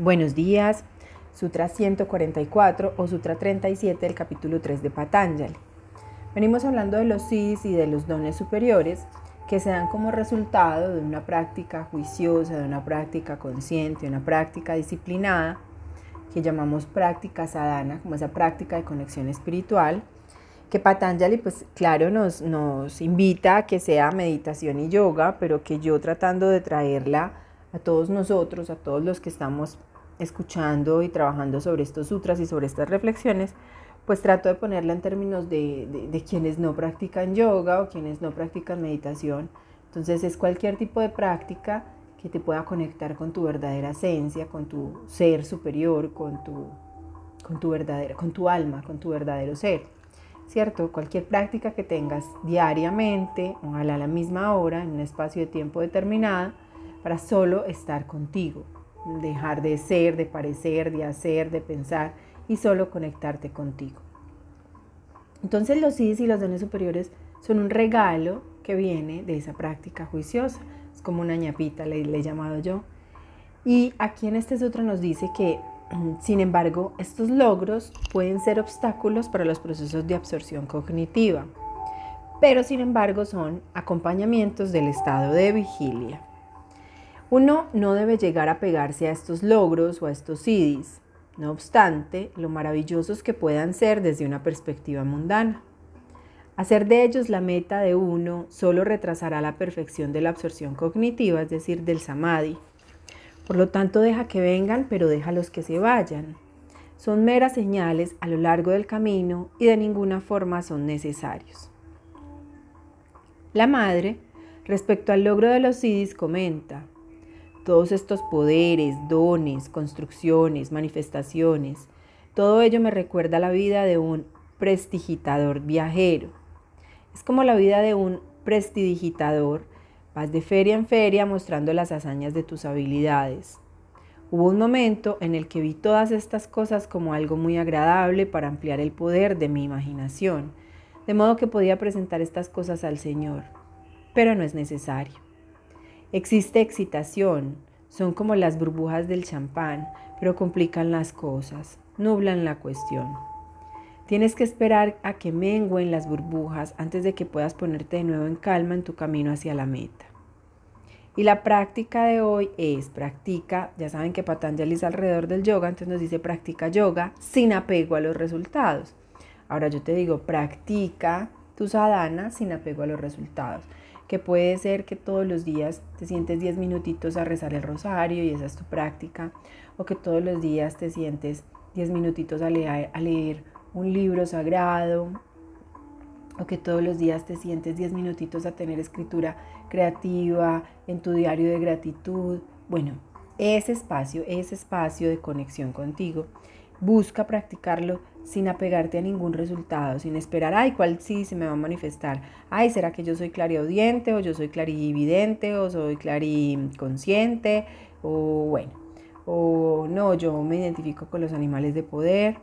Buenos días, Sutra 144 o Sutra 37 del capítulo 3 de Patanjali. Venimos hablando de los siddhis y de los dones superiores que se dan como resultado de una práctica juiciosa, de una práctica consciente, de una práctica disciplinada, que llamamos práctica sadhana, como esa práctica de conexión espiritual, que Patanjali, pues claro, nos, nos invita a que sea meditación y yoga, pero que yo tratando de traerla a todos nosotros, a todos los que estamos escuchando y trabajando sobre estos sutras y sobre estas reflexiones, pues trato de ponerla en términos de, de, quienes no practican yoga o quienes no practican meditación. Entonces es cualquier tipo de práctica que te pueda conectar con tu verdadera esencia, con tu ser superior, con tu, con tu verdadera, con tu alma, con tu verdadero ser. ¿Cierto? Cualquier práctica que tengas diariamente, ojalá a la misma hora, en un espacio de tiempo determinado, para solo estar contigo, dejar de ser, de parecer, de hacer, de pensar y solo conectarte contigo. Entonces los siddhis y los dones superiores son un regalo que viene de esa práctica juiciosa. Es como una ñapita, le, he llamado yo. Y aquí en este sutra nos dice que, sin embargo, estos logros pueden ser obstáculos para los procesos de absorción cognitiva, pero sin embargo son acompañamientos del estado de vigilia. Uno no debe llegar a pegarse a estos logros o a estos siddhis, no obstante, lo maravillosos que puedan ser desde una perspectiva mundana. Hacer de ellos la meta de uno solo retrasará la perfección de la absorción cognitiva, es decir, del samadhi. Por lo tanto, deja que vengan, pero déjalos que se vayan. Son meras señales a lo largo del camino y de ninguna forma son necesarios. La madre, respecto al logro de los siddhis, comenta, todos estos poderes, dones, construcciones, manifestaciones, todo ello me recuerda la vida de un prestidigitador viajero. Es como la vida de un prestidigitador, vas de feria en feria mostrando las hazañas de tus habilidades. Hubo un momento en el que vi todas estas cosas como algo muy agradable para ampliar el poder de mi imaginación, de modo que podía presentar estas cosas al Señor, pero no es necesario. Existe excitación, son como las burbujas del champán, pero complican las cosas, nublan la cuestión. Tienes que esperar a que menguen las burbujas antes de que puedas ponerte de nuevo en calma en tu camino hacia la meta. Y la práctica de hoy es practica, ya saben que Patanjali es alrededor del yoga, entonces nos dice practica yoga sin apego a los resultados. Ahora yo te digo, practica tu sadhana sin apego a los resultados que puede ser que todos los días te sientes 10 minutitos a rezar el rosario y esa es tu práctica, o que todos los días te sientes 10 minutitos a leer, un libro sagrado, o que todos los días te sientes 10 minutitos a tener escritura creativa en tu diario de gratitud. Bueno, ese espacio, ese espacio de conexión contigo, busca practicarlo sin apegarte a ningún resultado, sin esperar, ay, ¿cuál sí se me va a manifestar? Ay, ¿será que yo soy clariaudiente o yo soy clarividente o soy clariconsciente? O bueno, o no, yo me identifico con los animales de poder.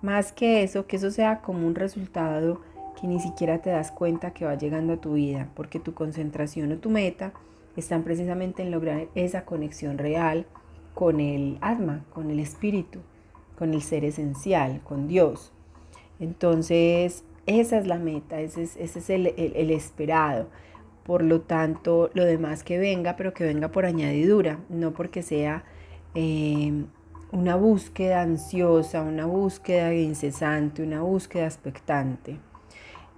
Más que eso, que eso sea como un resultado que ni siquiera te das cuenta que va llegando a tu vida, porque tu concentración o tu meta están precisamente en lograr esa conexión real con el alma, con el espíritu con el ser esencial, con Dios. Entonces, esa es la meta, ese es, el, esperado. Por lo tanto, lo demás que venga, pero que venga por añadidura, no porque sea eh, una búsqueda ansiosa, una búsqueda incesante, una búsqueda expectante.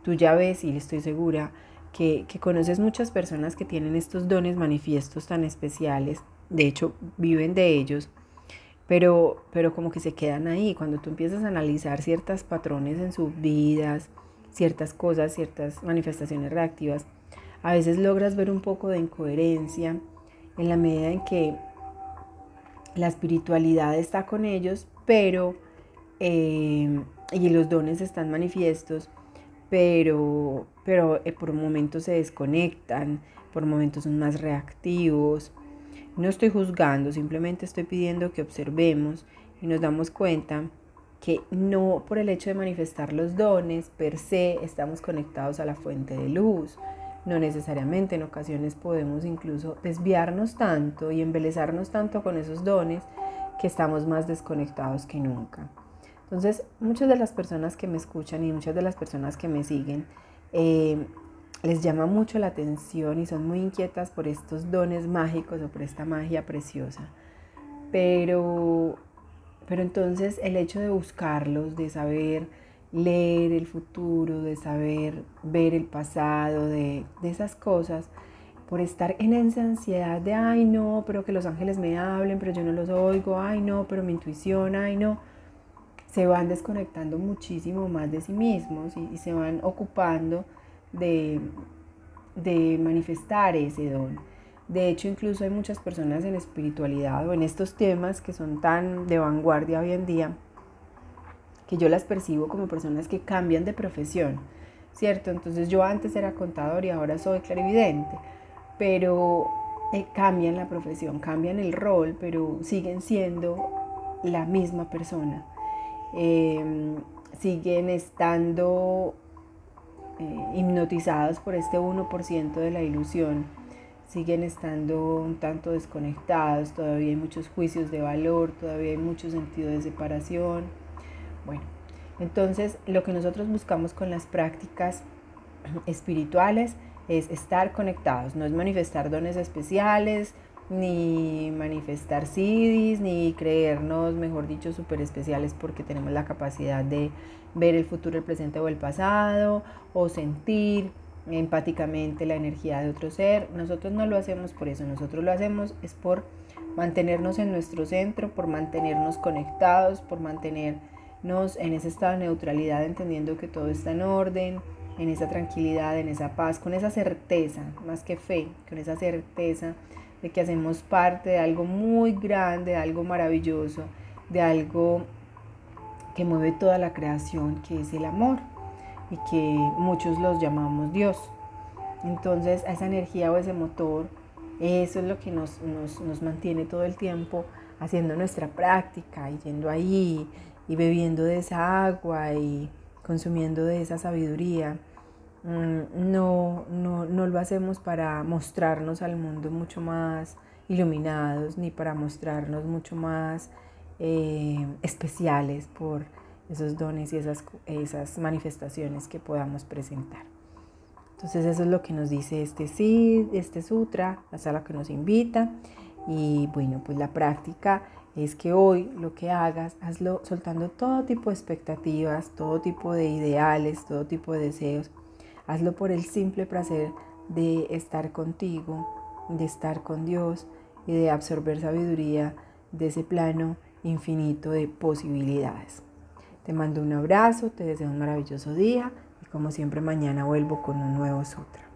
Tú ya ves, y estoy segura, que, que conoces muchas personas que tienen estos dones manifiestos tan especiales, de hecho viven de ellos, pero, pero como que se quedan ahí. Cuando tú empiezas a analizar ciertos patrones en sus vidas, ciertas cosas, ciertas manifestaciones reactivas, a veces logras ver un poco de incoherencia en la medida en que la espiritualidad está con ellos, pero eh, y los dones están manifiestos, pero, pero eh, por momentos se desconectan, por momentos son más reactivos, no estoy juzgando, simplemente estoy pidiendo que observemos y nos damos cuenta que no por el hecho de manifestar los dones per se estamos conectados a la fuente de luz. No necesariamente en ocasiones podemos incluso desviarnos tanto y embelezarnos tanto con esos dones que estamos más desconectados que nunca. Entonces, muchas de las personas que me escuchan y muchas de las personas que me siguen eh, les llama mucho la atención y son muy inquietas por estos dones mágicos o por esta magia preciosa. Pero, pero entonces el hecho de buscarlos, de saber leer el futuro, de saber ver el pasado, de, de esas cosas, por estar en esa ansiedad de, ay no, pero que los ángeles me hablen, pero yo no los oigo, ay no, pero mi intuición, ay no, se van desconectando muchísimo más de sí mismos y, se van ocupando de, de manifestar ese don. De hecho, incluso hay muchas personas en espiritualidad o en estos temas que son tan de vanguardia hoy en día, que yo las percibo como personas que cambian de profesión, ¿cierto? Entonces yo antes era contador y ahora soy clarividente, pero eh, cambian la profesión, cambian el rol, pero siguen siendo la misma persona. Em, siguen estando eh, hipnotizados por este 1% de la ilusión, siguen estando un tanto desconectados, todavía hay muchos juicios de valor, todavía hay mucho sentido de separación. Bueno, entonces lo que nosotros buscamos con las prácticas espirituales es estar conectados, no es manifestar dones especiales, ni manifestar sidis, ni creernos, mejor dicho, súper especiales porque tenemos la capacidad de ver el futuro, el presente o el pasado, o sentir empáticamente la energía de otro ser. Nosotros no lo hacemos por eso, nosotros lo hacemos es por mantenernos en nuestro centro, por mantenernos conectados, por mantener en ese estado de neutralidad, entendiendo que todo está en orden, en esa tranquilidad, en esa paz, con esa certeza, más que fe, con esa certeza de que hacemos parte de algo muy grande, de algo maravilloso, de algo que mueve toda la creación, que es el amor y que muchos los llamamos Dios. Entonces, esa energía o ese motor, eso es lo que nos, nos, nos mantiene todo el tiempo haciendo nuestra práctica y yendo ahí y bebiendo de esa agua y consumiendo de esa sabiduría. Mm, no, no, no lo hacemos para mostrarnos al mundo mucho más iluminados ni para mostrarnos mucho más eh, especiales por esos dones y esas, esas manifestaciones que podamos presentar. Entonces eso es lo que nos dice este sí, este sutra, la sala que nos invita y bueno, pues la práctica es que hoy lo que hagas, hazlo soltando todo tipo de expectativas, todo tipo de ideales, todo tipo de deseos. Hazlo por el simple placer de estar contigo, de estar con Dios y de absorber sabiduría de ese plano infinito de posibilidades. Te mando un abrazo, te deseo un maravilloso día y como siempre mañana vuelvo con un nuevo sutra.